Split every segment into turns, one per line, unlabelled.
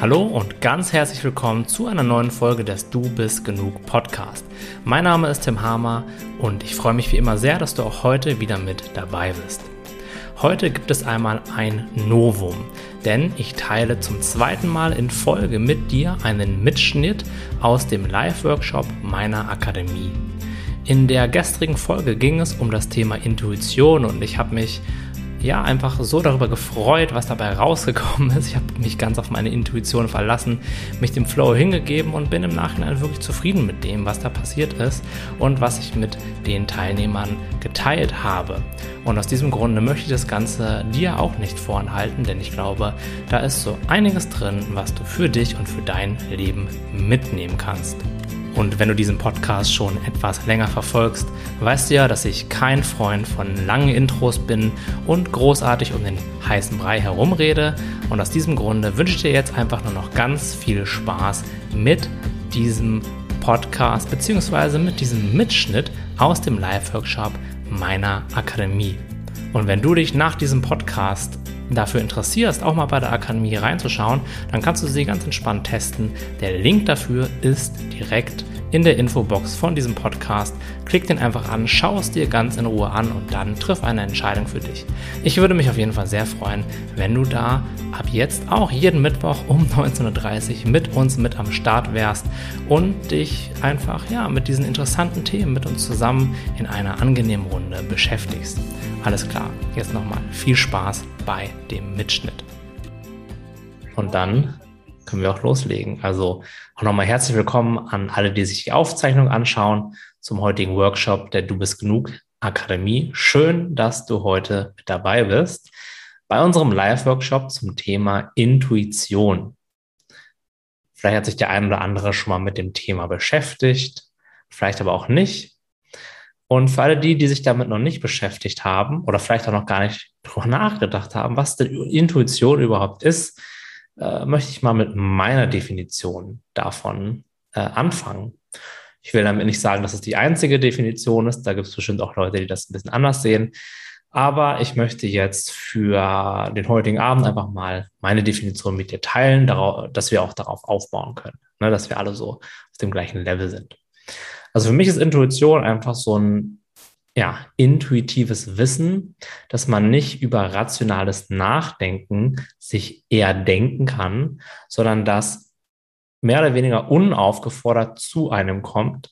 Hallo und ganz herzlich willkommen zu einer neuen Folge des Du bist genug Podcast. Mein Name ist Tim Hamer und ich freue mich wie immer sehr, dass du auch heute wieder mit dabei bist. Heute gibt es einmal ein Novum, denn ich teile zum zweiten Mal in Folge mit dir einen Mitschnitt aus dem Live-Workshop meiner Akademie. In der gestrigen Folge ging es um das Thema Intuition und ich habe mich ja, einfach so darüber gefreut, was dabei rausgekommen ist. Ich habe mich ganz auf meine Intuition verlassen, mich dem Flow hingegeben und bin im Nachhinein wirklich zufrieden mit dem, was da passiert ist und was ich mit den Teilnehmern geteilt habe. Und aus diesem Grunde möchte ich das Ganze dir auch nicht vorenthalten, denn ich glaube, da ist so einiges drin, was du für dich und für dein Leben mitnehmen kannst. Und wenn du diesen Podcast schon etwas länger verfolgst, weißt du ja, dass ich kein Freund von langen Intros bin und großartig um den heißen Brei herumrede. Und aus diesem Grunde wünsche ich dir jetzt einfach nur noch ganz viel Spaß mit diesem Podcast bzw. mit diesem Mitschnitt aus dem Live-Workshop meiner Akademie. Und wenn du dich nach diesem Podcast dafür interessierst, auch mal bei der Akademie reinzuschauen, dann kannst du sie ganz entspannt testen. Der Link dafür ist direkt in der Infobox von diesem Podcast. Klick den einfach an, schau es dir ganz in Ruhe an und dann triff eine Entscheidung für dich. Ich würde mich auf jeden Fall sehr freuen, wenn du da ab jetzt auch jeden Mittwoch um 19.30 Uhr mit uns mit am Start wärst und dich einfach ja mit diesen interessanten Themen mit uns zusammen in einer angenehmen Runde beschäftigst. Alles klar, jetzt nochmal viel Spaß bei dem Mitschnitt. Und dann können wir auch loslegen. Also auch nochmal herzlich willkommen an alle, die sich die Aufzeichnung anschauen zum heutigen Workshop der Du bist genug Akademie. Schön, dass du heute mit dabei bist bei unserem Live-Workshop zum Thema Intuition. Vielleicht hat sich der ein oder andere schon mal mit dem Thema beschäftigt, vielleicht aber auch nicht. Und für alle die, die sich damit noch nicht beschäftigt haben oder vielleicht auch noch gar nicht drüber nachgedacht haben, was denn Intuition überhaupt ist, äh, möchte ich mal mit meiner Definition davon äh, anfangen. Ich will damit nicht sagen, dass es die einzige Definition ist. Da gibt es bestimmt auch Leute, die das ein bisschen anders sehen. Aber ich möchte jetzt für den heutigen Abend einfach mal meine Definition mit dir teilen, dass wir auch darauf aufbauen können, ne, dass wir alle so auf dem gleichen Level sind. Also für mich ist Intuition einfach so ein ja, intuitives Wissen, dass man nicht über rationales Nachdenken sich eher denken kann, sondern dass mehr oder weniger unaufgefordert zu einem kommt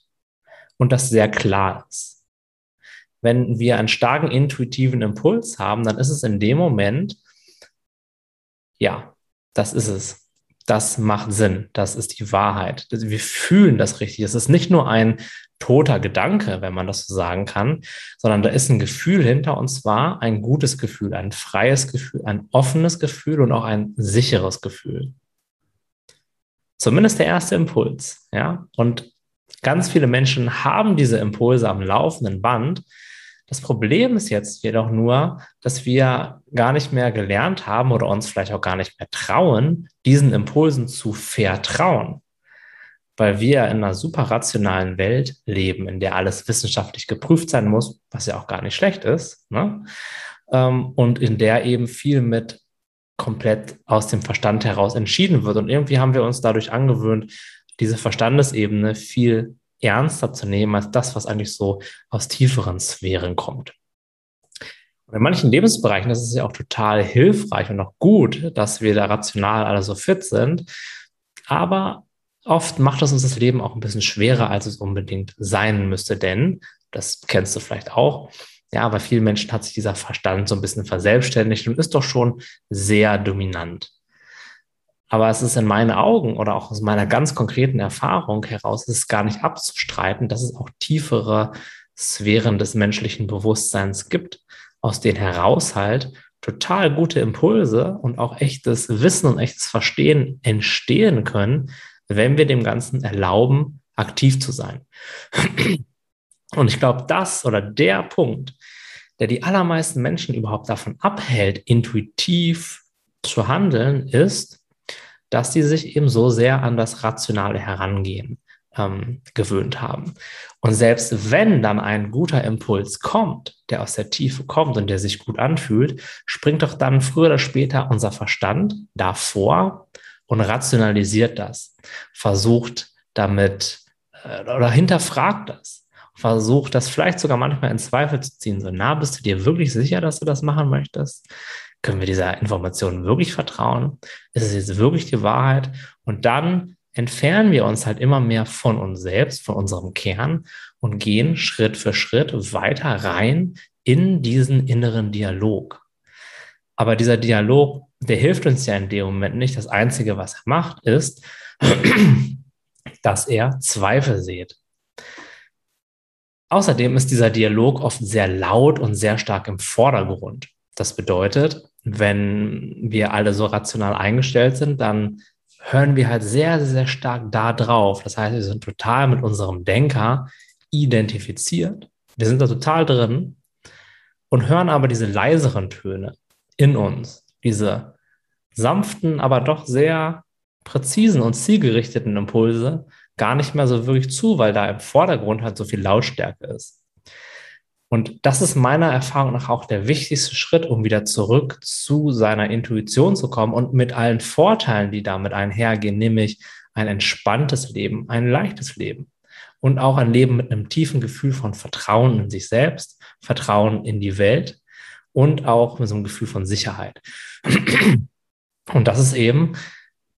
und das sehr klar ist. Wenn wir einen starken intuitiven Impuls haben, dann ist es in dem Moment, ja, das ist es. Das macht Sinn. Das ist die Wahrheit. Wir fühlen das richtig. Es ist nicht nur ein toter Gedanke, wenn man das so sagen kann, sondern da ist ein Gefühl hinter und zwar ein gutes Gefühl, ein freies Gefühl, ein offenes Gefühl und auch ein sicheres Gefühl. Zumindest der erste Impuls, ja. Und ganz viele Menschen haben diese Impulse am laufenden Band. Das Problem ist jetzt jedoch nur, dass wir gar nicht mehr gelernt haben oder uns vielleicht auch gar nicht mehr trauen, diesen Impulsen zu vertrauen weil wir in einer super rationalen Welt leben, in der alles wissenschaftlich geprüft sein muss, was ja auch gar nicht schlecht ist, ne? Ähm, und in der eben viel mit komplett aus dem Verstand heraus entschieden wird. Und irgendwie haben wir uns dadurch angewöhnt, diese Verstandesebene viel ernster zu nehmen als das, was eigentlich so aus tieferen Sphären kommt. In manchen Lebensbereichen ist es ja auch total hilfreich und auch gut, dass wir da rational alle so fit sind. Aber oft macht es uns das Leben auch ein bisschen schwerer, als es unbedingt sein müsste, denn, das kennst du vielleicht auch, ja, bei vielen Menschen hat sich dieser Verstand so ein bisschen verselbstständigt und ist doch schon sehr dominant. Aber es ist in meinen Augen oder auch aus meiner ganz konkreten Erfahrung heraus, ist es gar nicht abzustreiten, dass es auch tiefere Sphären des menschlichen Bewusstseins gibt, aus denen heraus halt total gute Impulse und auch echtes Wissen und echtes Verstehen entstehen können, wenn wir dem Ganzen erlauben, aktiv zu sein. Und ich glaube, das oder der Punkt, der die allermeisten Menschen überhaupt davon abhält, intuitiv zu handeln, ist, dass sie sich eben so sehr an das rationale Herangehen ähm, gewöhnt haben. Und selbst wenn dann ein guter Impuls kommt, der aus der Tiefe kommt und der sich gut anfühlt, springt doch dann früher oder später unser Verstand davor und rationalisiert das, versucht damit äh, oder hinterfragt das, versucht das vielleicht sogar manchmal in Zweifel zu ziehen. So, na, bist du dir wirklich sicher, dass du das machen möchtest? Können wir dieser Information wirklich vertrauen? Ist es jetzt wirklich die Wahrheit? Und dann entfernen wir uns halt immer mehr von uns selbst, von unserem Kern und gehen Schritt für Schritt weiter rein in diesen inneren Dialog. Aber dieser Dialog, der hilft uns ja in dem Moment nicht. Das Einzige, was er macht, ist, dass er Zweifel sieht. Außerdem ist dieser Dialog oft sehr laut und sehr stark im Vordergrund. Das bedeutet, wenn wir alle so rational eingestellt sind, dann hören wir halt sehr, sehr stark da drauf. Das heißt, wir sind total mit unserem Denker identifiziert. Wir sind da total drin und hören aber diese leiseren Töne in uns, diese sanften, aber doch sehr präzisen und zielgerichteten Impulse gar nicht mehr so wirklich zu, weil da im Vordergrund halt so viel Lautstärke ist. Und das ist meiner Erfahrung nach auch der wichtigste Schritt, um wieder zurück zu seiner Intuition zu kommen und mit allen Vorteilen, die damit einhergehen, nämlich ein entspanntes Leben, ein leichtes Leben und auch ein Leben mit einem tiefen Gefühl von Vertrauen in sich selbst, Vertrauen in die Welt und auch mit so einem Gefühl von Sicherheit. Und das ist eben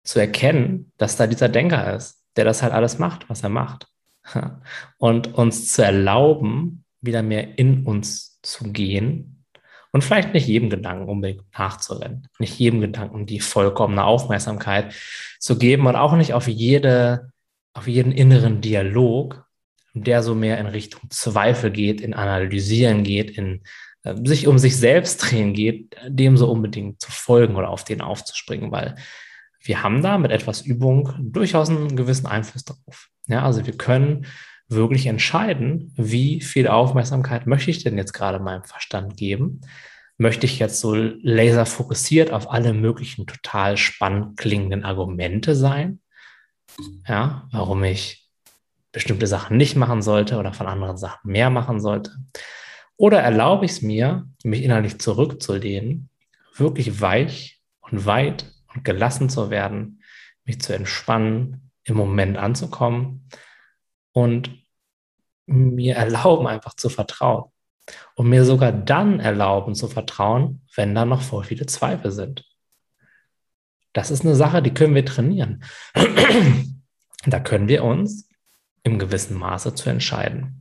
zu erkennen, dass da dieser Denker ist, der das halt alles macht, was er macht. Und uns zu erlauben, wieder mehr in uns zu gehen und vielleicht nicht jedem Gedanken unbedingt nachzurennen, nicht jedem Gedanken die vollkommene Aufmerksamkeit zu geben und auch nicht auf jede, auf jeden inneren Dialog, der so mehr in Richtung Zweifel geht, in Analysieren geht, in sich um sich selbst drehen geht, dem so unbedingt zu folgen oder auf den aufzuspringen, weil wir haben da mit etwas Übung durchaus einen gewissen Einfluss drauf. Ja, also wir können wirklich entscheiden, wie viel Aufmerksamkeit möchte ich denn jetzt gerade meinem Verstand geben? Möchte ich jetzt so laser fokussiert auf alle möglichen total spannend klingenden Argumente sein? Ja, warum ich bestimmte Sachen nicht machen sollte oder von anderen Sachen mehr machen sollte? Oder erlaube ich es mir, mich innerlich zurückzulehnen, wirklich weich und weit und gelassen zu werden, mich zu entspannen, im Moment anzukommen und mir erlauben, einfach zu vertrauen. Und mir sogar dann erlauben zu vertrauen, wenn da noch voll viele Zweifel sind. Das ist eine Sache, die können wir trainieren. da können wir uns im gewissen Maße zu entscheiden.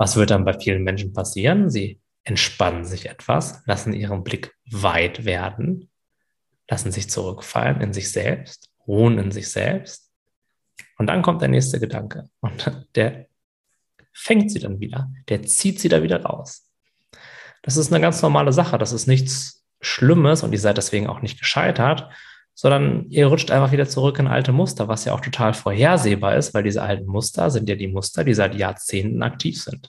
Was wird dann bei vielen Menschen passieren? Sie entspannen sich etwas, lassen ihren Blick weit werden, lassen sich zurückfallen in sich selbst, ruhen in sich selbst. Und dann kommt der nächste Gedanke und der fängt sie dann wieder, der zieht sie da wieder raus. Das ist eine ganz normale Sache, das ist nichts Schlimmes und ihr seid deswegen auch nicht gescheitert, sondern ihr rutscht einfach wieder zurück in alte Muster, was ja auch total vorhersehbar ist, weil diese alten Muster sind ja die Muster, die seit Jahrzehnten aktiv sind.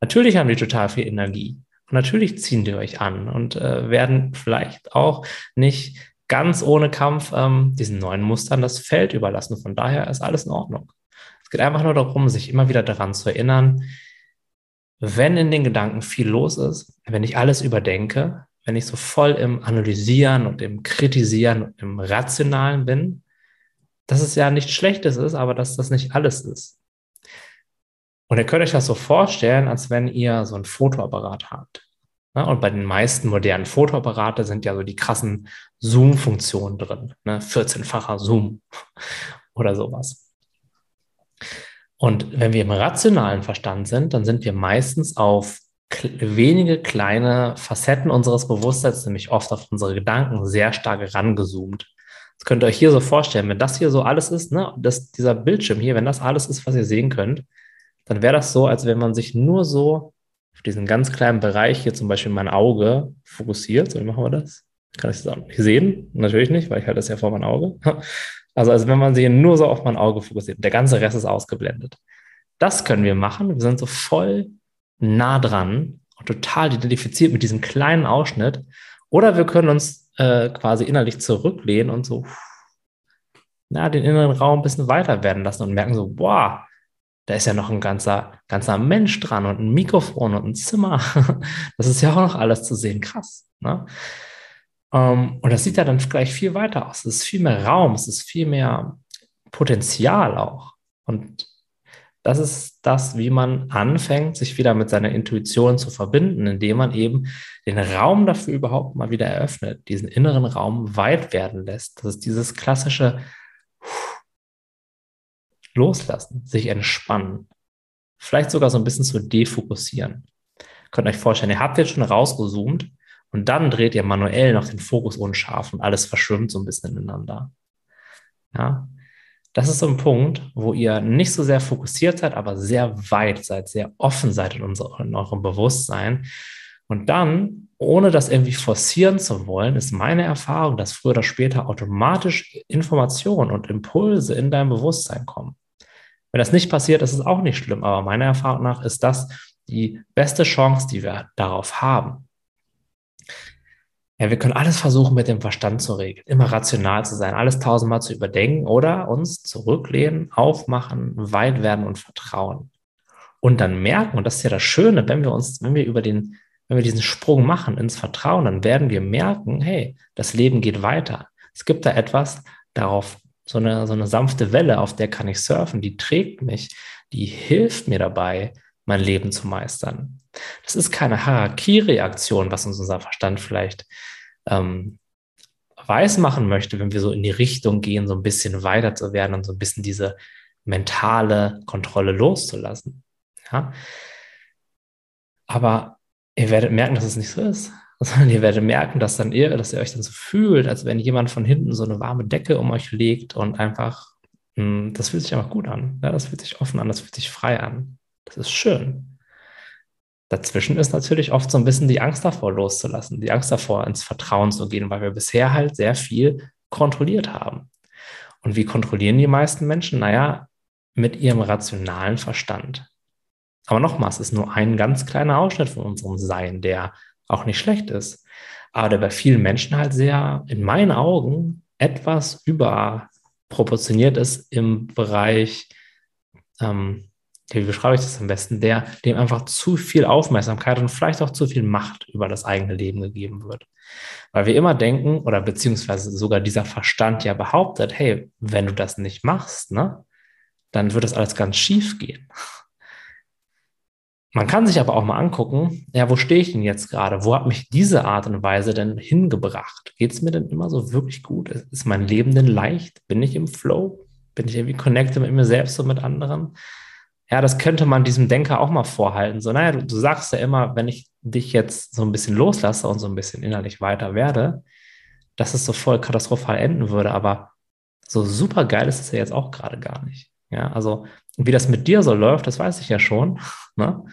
Natürlich haben die total viel Energie und natürlich ziehen die euch an und äh, werden vielleicht auch nicht ganz ohne Kampf ähm, diesen neuen Mustern das Feld überlassen. Von daher ist alles in Ordnung. Es geht einfach nur darum, sich immer wieder daran zu erinnern, wenn in den Gedanken viel los ist, wenn ich alles überdenke, wenn ich so voll im Analysieren und im Kritisieren und im Rationalen bin, dass es ja nichts Schlechtes ist, aber dass das nicht alles ist. Und ihr könnt euch das so vorstellen, als wenn ihr so einen Fotoapparat habt. Und bei den meisten modernen Fotoapparate sind ja so die krassen Zoom-Funktionen drin. Ne? 14-facher Zoom oder sowas. Und wenn wir im rationalen Verstand sind, dann sind wir meistens auf wenige kleine Facetten unseres Bewusstseins, nämlich oft auf unsere Gedanken, sehr stark rangezoomt. Das könnt ihr euch hier so vorstellen, wenn das hier so alles ist, ne, das, dieser Bildschirm hier, wenn das alles ist, was ihr sehen könnt, dann wäre das so, als wenn man sich nur so auf diesen ganz kleinen Bereich hier, zum Beispiel mein Auge, fokussiert. So, wie machen wir das? Kann ich das auch nicht sehen? Natürlich nicht, weil ich halte das ja vor mein Auge. Also, als wenn man sich nur so auf mein Auge fokussiert. Der ganze Rest ist ausgeblendet. Das können wir machen. Wir sind so voll nah dran und total identifiziert mit diesem kleinen Ausschnitt. Oder wir können uns äh, quasi innerlich zurücklehnen und so na, den inneren Raum ein bisschen weiter werden lassen und merken so, boah, da ist ja noch ein ganzer, ganzer Mensch dran und ein Mikrofon und ein Zimmer. Das ist ja auch noch alles zu sehen. Krass. Ne? Ähm, und das sieht ja dann gleich viel weiter aus. Es ist viel mehr Raum, es ist viel mehr Potenzial auch. Und das ist das, wie man anfängt, sich wieder mit seiner Intuition zu verbinden, indem man eben den Raum dafür überhaupt mal wieder eröffnet, diesen inneren Raum weit werden lässt. Das ist dieses klassische Loslassen, sich entspannen, vielleicht sogar so ein bisschen zu defokussieren. Ihr könnt euch vorstellen, ihr habt jetzt schon rausgezoomt und dann dreht ihr manuell noch den Fokus unscharf und alles verschwimmt so ein bisschen ineinander. Ja, das ist so ein Punkt, wo ihr nicht so sehr fokussiert seid, aber sehr weit seid, sehr offen seid in, unser, in eurem Bewusstsein. Und dann, ohne das irgendwie forcieren zu wollen, ist meine Erfahrung, dass früher oder später automatisch Informationen und Impulse in dein Bewusstsein kommen. Wenn das nicht passiert, ist es auch nicht schlimm, aber meiner Erfahrung nach ist das die beste Chance, die wir darauf haben. Ja, wir können alles versuchen, mit dem Verstand zu regeln, immer rational zu sein, alles tausendmal zu überdenken oder uns zurücklehnen, aufmachen, weit werden und vertrauen. Und dann merken, und das ist ja das Schöne, wenn wir uns, wenn wir über den, wenn wir diesen Sprung machen ins Vertrauen, dann werden wir merken, hey, das Leben geht weiter. Es gibt da etwas, darauf, so eine, so eine sanfte Welle, auf der kann ich surfen, die trägt mich, die hilft mir dabei, mein Leben zu meistern. Das ist keine Harakiri-Aktion, was uns unser Verstand vielleicht ähm, weiß machen möchte, wenn wir so in die Richtung gehen, so ein bisschen weiter zu werden und so ein bisschen diese mentale Kontrolle loszulassen. Ja? Aber ihr werdet merken, dass es nicht so ist. Sondern ihr werdet merken, dass dann ihr, dass ihr euch dann so fühlt, als wenn jemand von hinten so eine warme Decke um euch legt und einfach, hm, das fühlt sich einfach gut an. Ja, das fühlt sich offen an, das fühlt sich frei an. Das ist schön. Dazwischen ist natürlich oft so ein bisschen die Angst davor loszulassen, die Angst davor ins Vertrauen zu gehen, weil wir bisher halt sehr viel kontrolliert haben. Und wie kontrollieren die meisten Menschen? Naja, mit ihrem rationalen Verstand. Aber nochmals, es ist nur ein ganz kleiner Ausschnitt von unserem Sein, der auch nicht schlecht ist, aber der bei vielen Menschen halt sehr, in meinen Augen, etwas überproportioniert ist im Bereich ähm, wie beschreibe ich das am besten, der dem einfach zu viel Aufmerksamkeit und vielleicht auch zu viel Macht über das eigene Leben gegeben wird. Weil wir immer denken, oder beziehungsweise sogar dieser Verstand ja behauptet, hey, wenn du das nicht machst, ne, dann wird das alles ganz schief gehen. Man kann sich aber auch mal angucken, ja, wo stehe ich denn jetzt gerade? Wo hat mich diese Art und Weise denn hingebracht? Geht es mir denn immer so wirklich gut? Ist mein Leben denn leicht? Bin ich im Flow? Bin ich irgendwie connected mit mir selbst und mit anderen? Ja, das könnte man diesem Denker auch mal vorhalten. So, naja, du, du sagst ja immer, wenn ich dich jetzt so ein bisschen loslasse und so ein bisschen innerlich weiter werde, dass es so voll katastrophal enden würde. Aber so super geil ist es ja jetzt auch gerade gar nicht. Ja, also wie das mit dir so läuft, das weiß ich ja schon. Ne?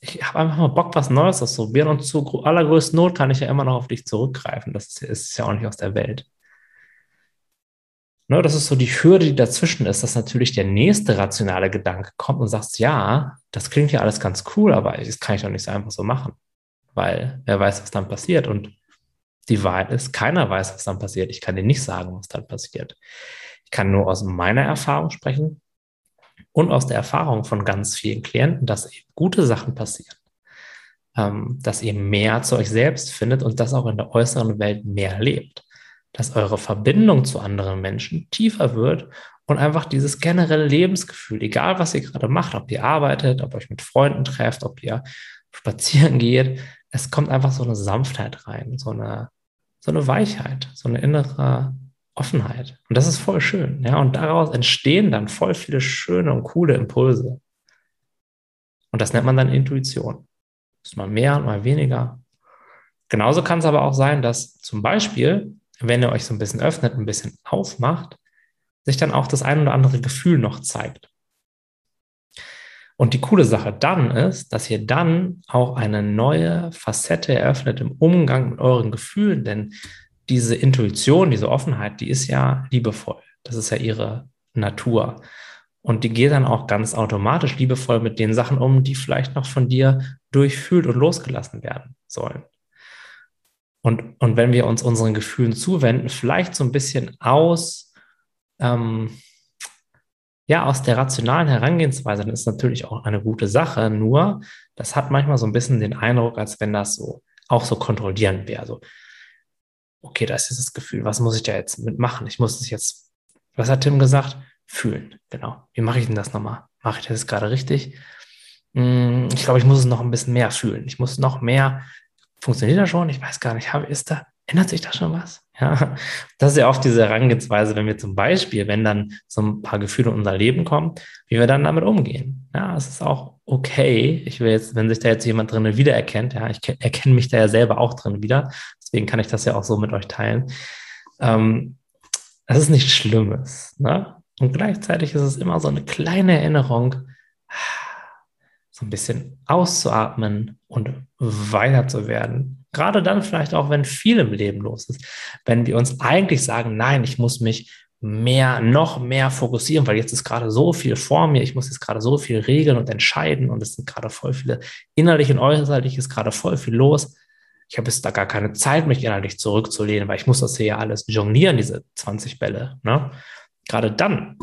Ich habe einfach mal Bock, was Neues auszuprobieren und zu allergrößten Not kann ich ja immer noch auf dich zurückgreifen. Das ist, ist ja auch nicht aus der Welt. Ne, das ist so die Hürde, die dazwischen ist, dass natürlich der nächste rationale Gedanke kommt und sagt, ja, das klingt ja alles ganz cool, aber das kann ich doch nicht so einfach so machen. Weil wer weiß, was dann passiert. Und die Wahrheit ist, keiner weiß, was dann passiert. Ich kann dir nicht sagen, was dann passiert. Ich kann nur aus meiner Erfahrung sprechen und aus der Erfahrung von ganz vielen Klienten, dass eben gute Sachen passieren. Ähm, dass ihr mehr zu euch selbst findet und das auch in der äußeren Welt mehr lebt dass eure Verbindung zu anderen Menschen tiefer wird und einfach dieses generelle Lebensgefühl, egal was ihr gerade macht, ob ihr arbeitet, ob ihr euch mit Freunden trefft, ob ihr spazieren geht, es kommt einfach so eine Sanftheit rein, so eine, so eine Weichheit, so eine innere Offenheit. Und das ist voll schön. Ja, und daraus entstehen dann voll viele schöne und coole Impulse. Und das nennt man dann Intuition. Ist mal mehr und mal weniger. Genauso kann es aber auch sein, dass zum Beispiel wenn ihr euch so ein bisschen öffnet, ein bisschen aufmacht, sich dann auch das ein oder andere Gefühl noch zeigt. Und die coole Sache dann ist, dass ihr dann auch eine neue Facette eröffnet im Umgang mit euren Gefühlen, denn diese Intuition, diese Offenheit, die ist ja liebevoll. Das ist ja ihre Natur. Und die geht dann auch ganz automatisch liebevoll mit den Sachen um, die vielleicht noch von dir durchfühlt und losgelassen werden sollen. Und, und wenn wir uns unseren Gefühlen zuwenden, vielleicht so ein bisschen aus, ähm, ja, aus der rationalen Herangehensweise, dann ist natürlich auch eine gute Sache. Nur, das hat manchmal so ein bisschen den Eindruck, als wenn das so auch so kontrollierend wäre. So, okay, da ist dieses Gefühl, was muss ich da jetzt mitmachen? Ich muss es jetzt, was hat Tim gesagt? Fühlen, genau. Wie mache ich denn das nochmal? Mache ich das gerade richtig? Hm, ich glaube, ich muss es noch ein bisschen mehr fühlen. Ich muss noch mehr, funktioniert das schon? Ich weiß gar nicht, ist da, ändert sich da schon was? Ja, das ist ja oft diese Herangehensweise, wenn wir zum Beispiel, wenn dann so ein paar Gefühle in unser Leben kommen, wie wir dann damit umgehen. Ja, es ist auch okay. Ich will jetzt, wenn sich da jetzt jemand drin wiedererkennt, ja, ich erkenne mich da ja selber auch drin wieder. Deswegen kann ich das ja auch so mit euch teilen. Ähm, das ist nichts Schlimmes. Ne? Und gleichzeitig ist es immer so eine kleine Erinnerung, so ein bisschen auszuatmen und weiter zu werden. Gerade dann vielleicht auch, wenn viel im Leben los ist. Wenn wir uns eigentlich sagen, nein, ich muss mich mehr, noch mehr fokussieren, weil jetzt ist gerade so viel vor mir, ich muss jetzt gerade so viel regeln und entscheiden und es sind gerade voll viele innerlich und äußerlich ist gerade voll viel los. Ich habe jetzt da gar keine Zeit, mich innerlich zurückzulehnen, weil ich muss das hier ja alles jonglieren, diese 20 Bälle. Ne? Gerade dann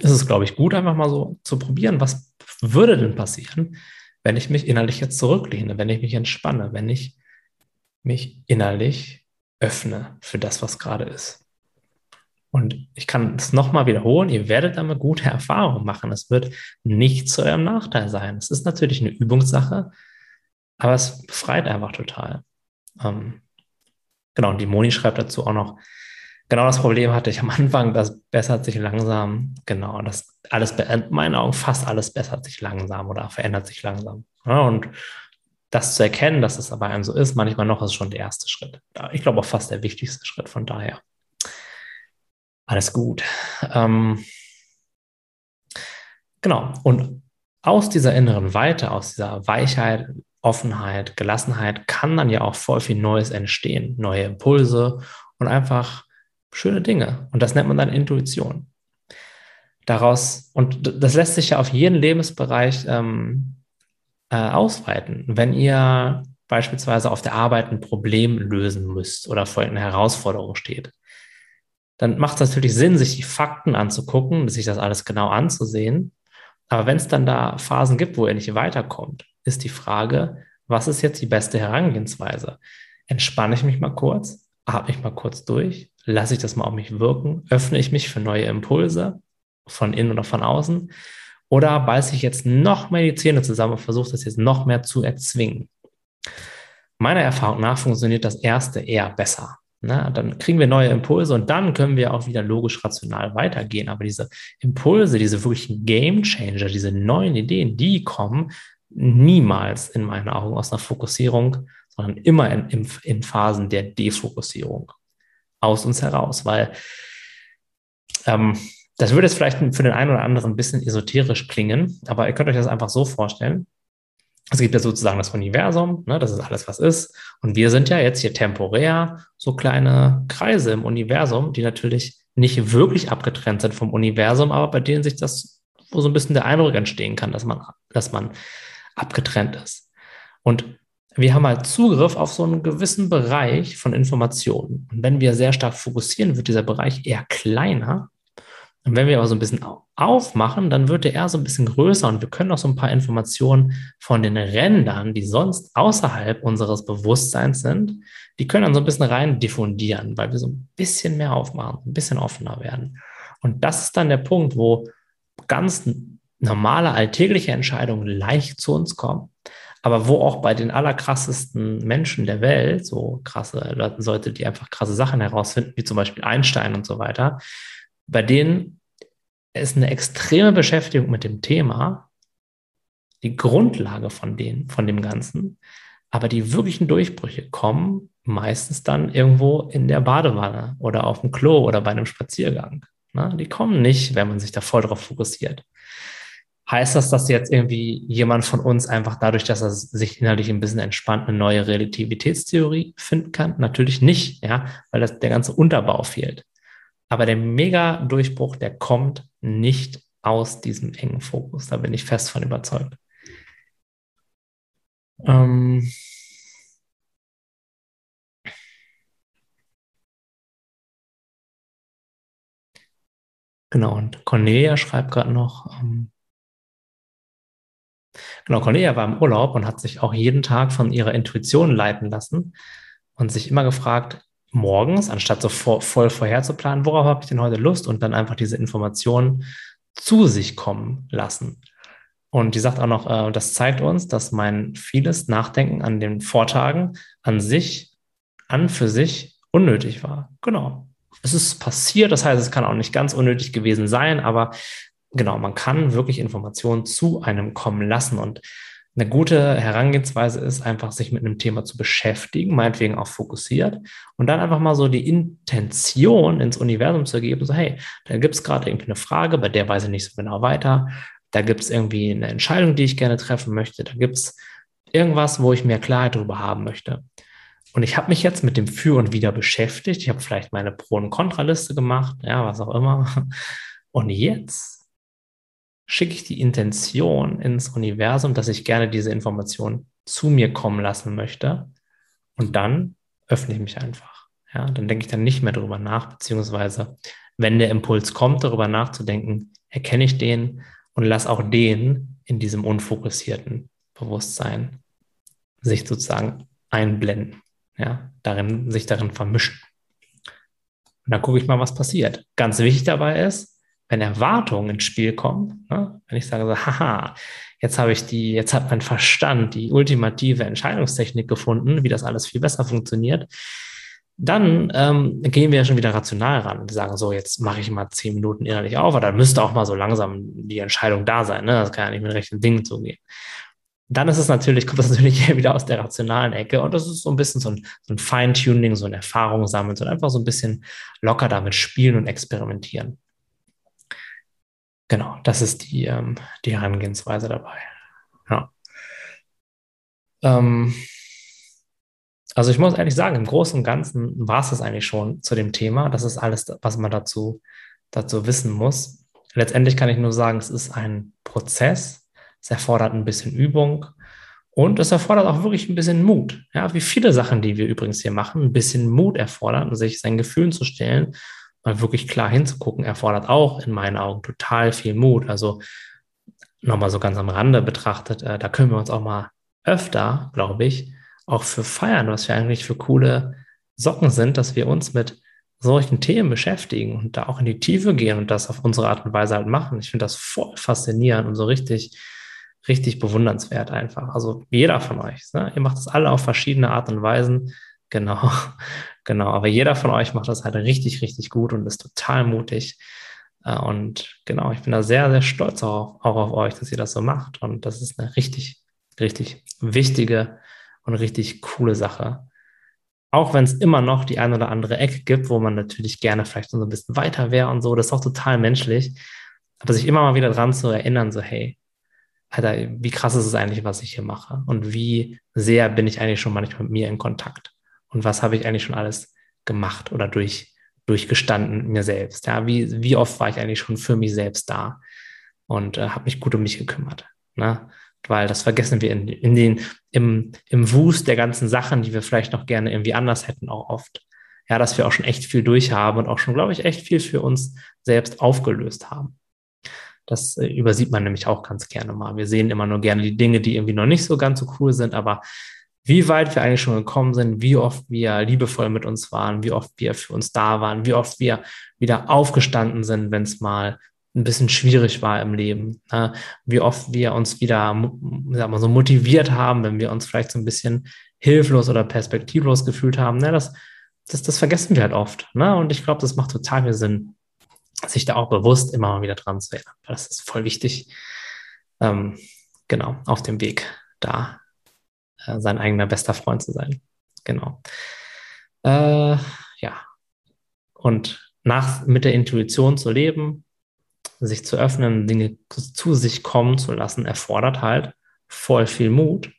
ist es, glaube ich, gut, einfach mal so zu probieren, was würde denn passieren, wenn ich mich innerlich jetzt zurücklehne, wenn ich mich entspanne, wenn ich mich innerlich öffne für das, was gerade ist. Und ich kann es nochmal wiederholen, ihr werdet damit gute Erfahrungen machen. Es wird nicht zu eurem Nachteil sein. Es ist natürlich eine Übungssache, aber es befreit einfach total. Ähm, genau, und die Moni schreibt dazu auch noch, genau das Problem hatte ich am Anfang, das bessert sich langsam. Genau, das alles, in meinen Augen fast alles bessert sich langsam oder verändert sich langsam. Ja, und das zu erkennen, dass es das bei einem so ist, manchmal noch ist schon der erste Schritt. Ich glaube auch fast der wichtigste Schritt von daher. Alles gut. Ähm, genau. Und aus dieser inneren Weite, aus dieser Weichheit, Offenheit, Gelassenheit kann dann ja auch voll viel Neues entstehen. Neue Impulse und einfach schöne Dinge. Und das nennt man dann Intuition. Daraus, und das lässt sich ja auf jeden Lebensbereich ähm, äh, ausweiten. Wenn ihr beispielsweise auf der Arbeit ein Problem lösen müsst oder vor einer Herausforderung steht, dann macht es natürlich Sinn, sich die Fakten anzugucken, sich das alles genau anzusehen. Aber wenn es dann da Phasen gibt, wo ihr nicht weiterkommt, ist die Frage, was ist jetzt die beste Herangehensweise? Entspanne ich mich mal kurz, atme ich mal kurz durch, lasse ich das mal auf mich wirken, öffne ich mich für neue Impulse von innen oder von außen oder beiße ich jetzt noch mehr die Zähne zusammen und versuche das jetzt noch mehr zu erzwingen? Meiner Erfahrung nach funktioniert das erste eher besser. Na, dann kriegen wir neue Impulse und dann können wir auch wieder logisch rational weitergehen. Aber diese Impulse, diese wirklichen Game Changer, diese neuen Ideen, die kommen niemals in meinen Augen aus einer Fokussierung, sondern immer in, in, in Phasen der Defokussierung aus uns heraus, weil ähm, das würde jetzt vielleicht für den einen oder anderen ein bisschen esoterisch klingen, aber ihr könnt euch das einfach so vorstellen. Es gibt ja sozusagen das Universum, ne, das ist alles, was ist. Und wir sind ja jetzt hier temporär so kleine Kreise im Universum, die natürlich nicht wirklich abgetrennt sind vom Universum, aber bei denen sich das, wo so ein bisschen der Eindruck entstehen kann, dass man, dass man abgetrennt ist. Und wir haben halt Zugriff auf so einen gewissen Bereich von Informationen. Und wenn wir sehr stark fokussieren, wird dieser Bereich eher kleiner und wenn wir aber so ein bisschen aufmachen, dann wird der eher so ein bisschen größer und wir können auch so ein paar Informationen von den Rändern, die sonst außerhalb unseres Bewusstseins sind, die können dann so ein bisschen rein diffundieren, weil wir so ein bisschen mehr aufmachen, ein bisschen offener werden. Und das ist dann der Punkt, wo ganz normale alltägliche Entscheidungen leicht zu uns kommen, aber wo auch bei den allerkrassesten Menschen der Welt, so krasse Leute, die einfach krasse Sachen herausfinden, wie zum Beispiel Einstein und so weiter, bei denen ist eine extreme Beschäftigung mit dem Thema die Grundlage von, denen, von dem Ganzen. Aber die wirklichen Durchbrüche kommen meistens dann irgendwo in der Badewanne oder auf dem Klo oder bei einem Spaziergang. Ne? Die kommen nicht, wenn man sich da voll drauf fokussiert. Heißt das, dass jetzt irgendwie jemand von uns einfach dadurch, dass er sich innerlich ein bisschen entspannt, eine neue Relativitätstheorie finden kann? Natürlich nicht, ja, weil das, der ganze Unterbau fehlt. Aber der Mega-Durchbruch, der kommt nicht aus diesem engen Fokus. Da bin ich fest von überzeugt. Ähm genau, und Cornelia schreibt gerade noch, ähm genau, Cornelia war im Urlaub und hat sich auch jeden Tag von ihrer Intuition leiten lassen und sich immer gefragt, morgens, anstatt so vor, voll vorher zu planen, worauf habe ich denn heute Lust und dann einfach diese Informationen zu sich kommen lassen. Und die sagt auch noch, äh, das zeigt uns, dass mein vieles Nachdenken an den Vortagen an sich, an für sich unnötig war. Genau. Es ist passiert, das heißt, es kann auch nicht ganz unnötig gewesen sein, aber genau, man kann wirklich Informationen zu einem kommen lassen und eine gute Herangehensweise ist, einfach sich mit einem Thema zu beschäftigen, meinetwegen auch fokussiert und dann einfach mal so die Intention ins Universum zu geben, so hey, da gibt es gerade irgendwie eine Frage, bei der weiß ich nicht so genau weiter, da gibt es irgendwie eine Entscheidung, die ich gerne treffen möchte, da gibt es irgendwas, wo ich mehr Klarheit darüber haben möchte. Und ich habe mich jetzt mit dem Für und Wider beschäftigt, ich habe vielleicht meine Pro- und Kontraliste gemacht, ja, was auch immer. Und jetzt schicke ich die Intention ins Universum, dass ich gerne diese Information zu mir kommen lassen möchte. Und dann öffne ich mich einfach. Ja, dann denke ich dann nicht mehr darüber nach, beziehungsweise wenn der Impuls kommt, darüber nachzudenken, erkenne ich den und lass auch den in diesem unfokussierten Bewusstsein sich sozusagen einblenden, ja, darin, sich darin vermischen. Und dann gucke ich mal, was passiert. Ganz wichtig dabei ist, wenn Erwartungen ins Spiel kommen, ne? wenn ich sage so, haha, jetzt habe ich die, jetzt hat mein Verstand die ultimative Entscheidungstechnik gefunden, wie das alles viel besser funktioniert, dann ähm, gehen wir schon wieder rational ran und sagen so, jetzt mache ich mal zehn Minuten innerlich auf, aber dann müsste auch mal so langsam die Entscheidung da sein. Ne? Das kann ja nicht mit rechten Dingen zugehen. Dann ist es natürlich, kommt das natürlich wieder aus der rationalen Ecke und das ist so ein bisschen so ein, so ein Feintuning, so eine Erfahrung sammeln, so einfach so ein bisschen locker damit spielen und experimentieren. Genau, das ist die, ähm, die Herangehensweise dabei. Ja. Ähm, also ich muss ehrlich sagen, im Großen und Ganzen war es das eigentlich schon zu dem Thema. Das ist alles, was man dazu, dazu wissen muss. Letztendlich kann ich nur sagen, es ist ein Prozess. Es erfordert ein bisschen Übung und es erfordert auch wirklich ein bisschen Mut. Ja, wie viele Sachen, die wir übrigens hier machen, ein bisschen Mut erfordern, sich seinen Gefühlen zu stellen mal wirklich klar hinzugucken, erfordert auch in meinen Augen total viel Mut. Also nochmal so ganz am Rande betrachtet, äh, da können wir uns auch mal öfter, glaube ich, auch für feiern, was wir eigentlich für coole Socken sind, dass wir uns mit solchen Themen beschäftigen und da auch in die Tiefe gehen und das auf unsere Art und Weise halt machen. Ich finde das voll faszinierend und so richtig, richtig bewundernswert einfach. Also jeder von euch, ne? ihr macht das alle auf verschiedene Art und Weisen. Genau. Genau, aber jeder von euch macht das halt richtig, richtig gut und ist total mutig. Äh, und genau, ich bin da sehr, sehr stolz auch, auch auf euch, dass ihr das so macht. Und das ist eine richtig, richtig wichtige und richtig coole Sache. Auch wenn es immer noch die ein oder andere Ecke gibt, wo man natürlich gerne vielleicht so ein bisschen weiter wäre und so, das ist auch total menschlich. Aber sich immer mal wieder dran zu erinnern, so, hey, Alter, wie krass ist es eigentlich, was ich hier mache? Und wie sehr bin ich eigentlich schon manchmal mit mir in Kontakt? Und was habe ich eigentlich schon alles gemacht oder durch, durchgestanden mir selbst. Ja, wie, wie oft war ich eigentlich schon für mich selbst da und äh, habe mich gut um mich gekümmert. Ne? Weil das vergessen wir in, in den, im, im Wust der ganzen Sachen, die wir vielleicht noch gerne irgendwie anders hätten, auch oft. Ja, dass wir auch schon echt viel durchhaben und auch schon, glaube ich, echt viel für uns selbst aufgelöst haben. Das äh, übersieht man nämlich auch ganz gerne mal. Wir sehen immer nur gerne die Dinge, die irgendwie noch nicht so ganz so cool sind, aber wie weit wir eigentlich schon gekommen sind, wie oft wir liebevoll mit uns waren, wie oft wir für uns da waren, wie oft wir wieder aufgestanden sind, wenn es mal ein bisschen schwierig war im Leben, ne? wie oft wir uns wieder sag mal, so motiviert haben, wenn wir uns vielleicht so ein bisschen hilflos oder perspektivlos gefühlt haben. Ne? Das, das, das vergessen wir halt oft. Ne? Und ich glaube, das macht total viel Sinn, sich da auch bewusst immer mal wieder dran zu erinnern. Das ist voll wichtig. Ähm, genau, auf dem Weg da äh, sein eigener bester Freund zu sein. Genau. Äh, ja. Und nach, mit der Intuition zu leben, sich zu öffnen, Dinge zu sich kommen zu lassen, erfordert halt voll viel Mut.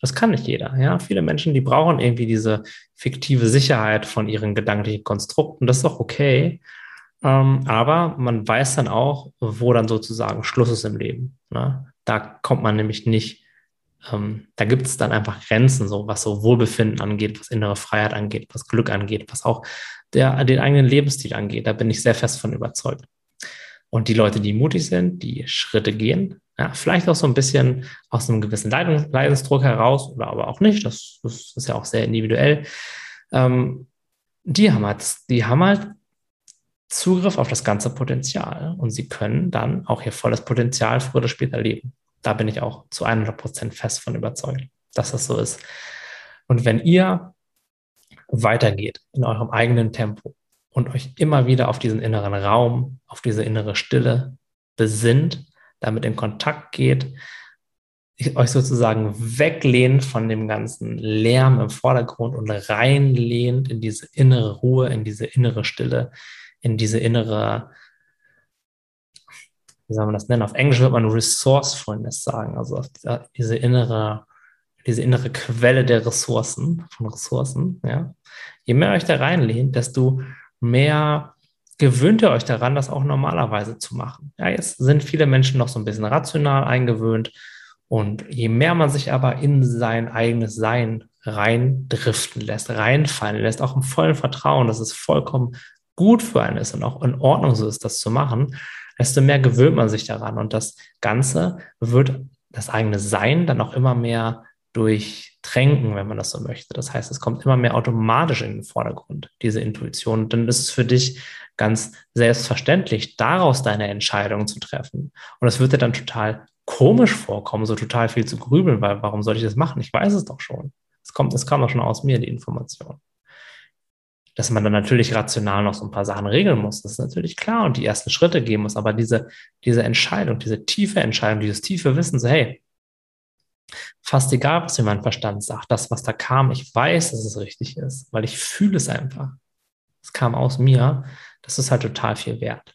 Das kann nicht jeder. Ja, viele Menschen, die brauchen irgendwie diese fiktive Sicherheit von ihren gedanklichen Konstrukten. Das ist auch okay. Ähm, aber man weiß dann auch, wo dann sozusagen Schluss ist im Leben. Ne? Da kommt man nämlich nicht ähm, da gibt es dann einfach Grenzen, so was so Wohlbefinden angeht, was innere Freiheit angeht, was Glück angeht, was auch der, den eigenen Lebensstil angeht. Da bin ich sehr fest von überzeugt. Und die Leute, die mutig sind, die Schritte gehen, ja, vielleicht auch so ein bisschen aus einem gewissen Leidens Leidensdruck heraus oder aber auch nicht, das, das ist ja auch sehr individuell, ähm, die haben halt, die haben halt Zugriff auf das ganze Potenzial und sie können dann auch ihr volles Potenzial früher oder später leben. Da bin ich auch zu 100 Prozent fest von überzeugt, dass das so ist. Und wenn ihr weitergeht in eurem eigenen Tempo und euch immer wieder auf diesen inneren Raum, auf diese innere Stille besinnt, damit in Kontakt geht, euch sozusagen weglehnt von dem ganzen Lärm im Vordergrund und reinlehnt in diese innere Ruhe, in diese innere Stille, in diese innere, wie soll man das nennen? Auf Englisch wird man Resourcefulness sagen, also diese innere, diese innere Quelle der Ressourcen, von Ressourcen, ja. Je mehr euch da reinlehnt, desto mehr gewöhnt ihr euch daran, das auch normalerweise zu machen. Ja, jetzt sind viele Menschen noch so ein bisschen rational eingewöhnt und je mehr man sich aber in sein eigenes Sein reindriften lässt, reinfallen lässt, auch im vollen Vertrauen, dass es vollkommen gut für einen ist und auch in Ordnung so ist, das zu machen, desto mehr gewöhnt man sich daran. Und das Ganze wird das eigene Sein dann auch immer mehr durchtränken, wenn man das so möchte. Das heißt, es kommt immer mehr automatisch in den Vordergrund, diese Intuition. Und dann ist es für dich ganz selbstverständlich, daraus deine Entscheidung zu treffen. Und es wird dir dann total komisch vorkommen, so total viel zu grübeln, weil warum soll ich das machen? Ich weiß es doch schon. Es kommt, es kam doch schon aus mir, die Information. Dass man dann natürlich rational noch so ein paar Sachen regeln muss, das ist natürlich klar und die ersten Schritte gehen muss, aber diese, diese Entscheidung, diese tiefe Entscheidung, dieses tiefe Wissen, so hey, fast egal, was mir mein Verstand sagt, das, was da kam, ich weiß, dass es richtig ist, weil ich fühle es einfach. Es kam aus mir, das ist halt total viel wert.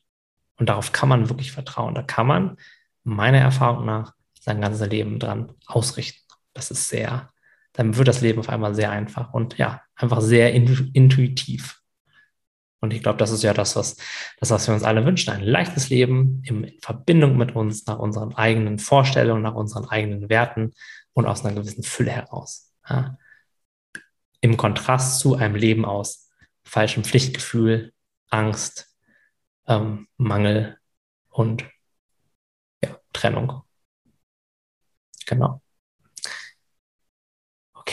Und darauf kann man wirklich vertrauen. Da kann man meiner Erfahrung nach sein ganzes Leben dran ausrichten. Das ist sehr, dann wird das Leben auf einmal sehr einfach und ja, einfach sehr intuitiv. Und ich glaube, das ist ja das, was, das, was wir uns alle wünschen. Ein leichtes Leben in Verbindung mit uns, nach unseren eigenen Vorstellungen, nach unseren eigenen Werten und aus einer gewissen Fülle heraus. Ja. Im Kontrast zu einem Leben aus falschem Pflichtgefühl, Angst, ähm, Mangel und Trennung. Genau.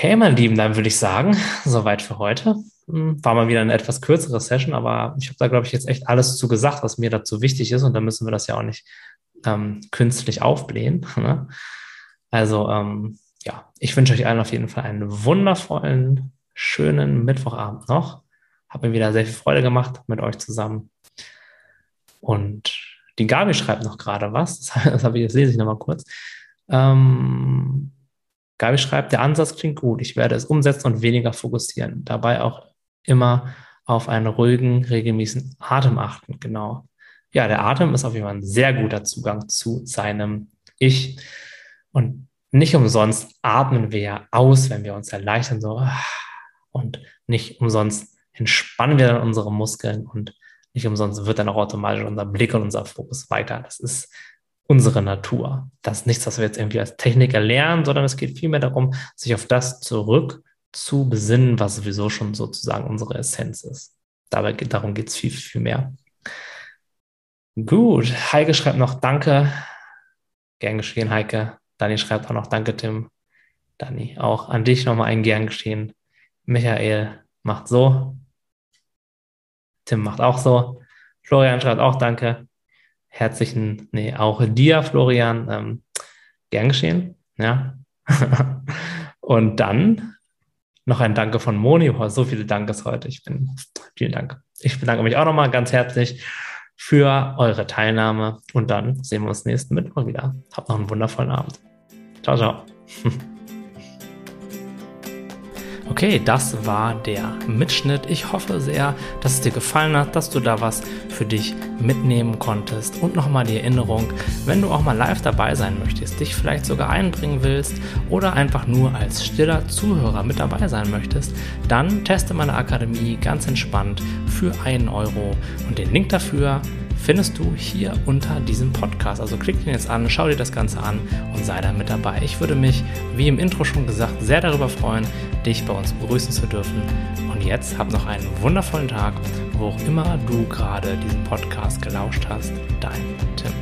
Okay, meine Lieben, dann würde ich sagen, soweit für heute. Hm, war mal wieder eine etwas kürzere Session, aber ich habe da, glaube ich, jetzt echt alles zu gesagt, was mir dazu wichtig ist und da müssen wir das ja auch nicht ähm, künstlich aufblähen. Ne? Also, ähm, ja, ich wünsche euch allen auf jeden Fall einen wundervollen, schönen Mittwochabend noch. Hat mir wieder sehr viel Freude gemacht mit euch zusammen. Und die Gabi schreibt noch gerade was. Das, das, ich, das lese ich nochmal kurz. Ähm, Gabi schreibt, der Ansatz klingt gut. Ich werde es umsetzen und weniger fokussieren. Dabei auch immer auf einen ruhigen, regelmäßigen Atem achten. Genau. Ja, der Atem ist auf jeden Fall ein sehr guter Zugang zu seinem Ich. Und nicht umsonst atmen wir ja aus, wenn wir uns erleichtern, so. Und nicht umsonst entspannen wir dann unsere Muskeln und nicht umsonst wird dann auch automatisch unser Blick und unser Fokus weiter. Das ist unsere Natur. Das ist nichts, was wir jetzt irgendwie als Technik erlernen, sondern es geht vielmehr darum, sich auf das zurück zu besinnen, was sowieso schon sozusagen unsere Essenz ist. Dabei, darum geht es viel, viel mehr. Gut, Heike schreibt noch Danke. Gern geschehen, Heike. Dani schreibt auch noch Danke, Tim. Dani, auch an dich nochmal ein Gern geschehen. Michael macht so. Tim macht auch so. Florian schreibt auch Danke. Herzlichen, nee, auch dir, Florian. Ähm, gern geschehen. Ja. Und dann noch ein Danke von Moni. Oh, so viele Dankes heute. Ich bin, vielen Dank. Ich bedanke mich auch nochmal ganz herzlich für eure Teilnahme. Und dann sehen wir uns nächsten Mittwoch wieder. Habt noch einen wundervollen Abend. Ciao, ciao. Okay, das war der Mitschnitt. Ich hoffe sehr, dass es dir gefallen hat, dass du da was für dich mitnehmen konntest. Und nochmal die Erinnerung, wenn du auch mal live dabei sein möchtest, dich vielleicht sogar einbringen willst oder einfach nur als stiller Zuhörer mit dabei sein möchtest, dann teste meine Akademie ganz entspannt für einen Euro. Und den Link dafür findest du hier unter diesem Podcast. Also klick den jetzt an, schau dir das Ganze an und sei da mit dabei. Ich würde mich, wie im Intro schon gesagt, sehr darüber freuen, dich bei uns begrüßen zu dürfen. Und jetzt hab noch einen wundervollen Tag, wo auch immer du gerade diesen Podcast gelauscht hast. Dein Tim.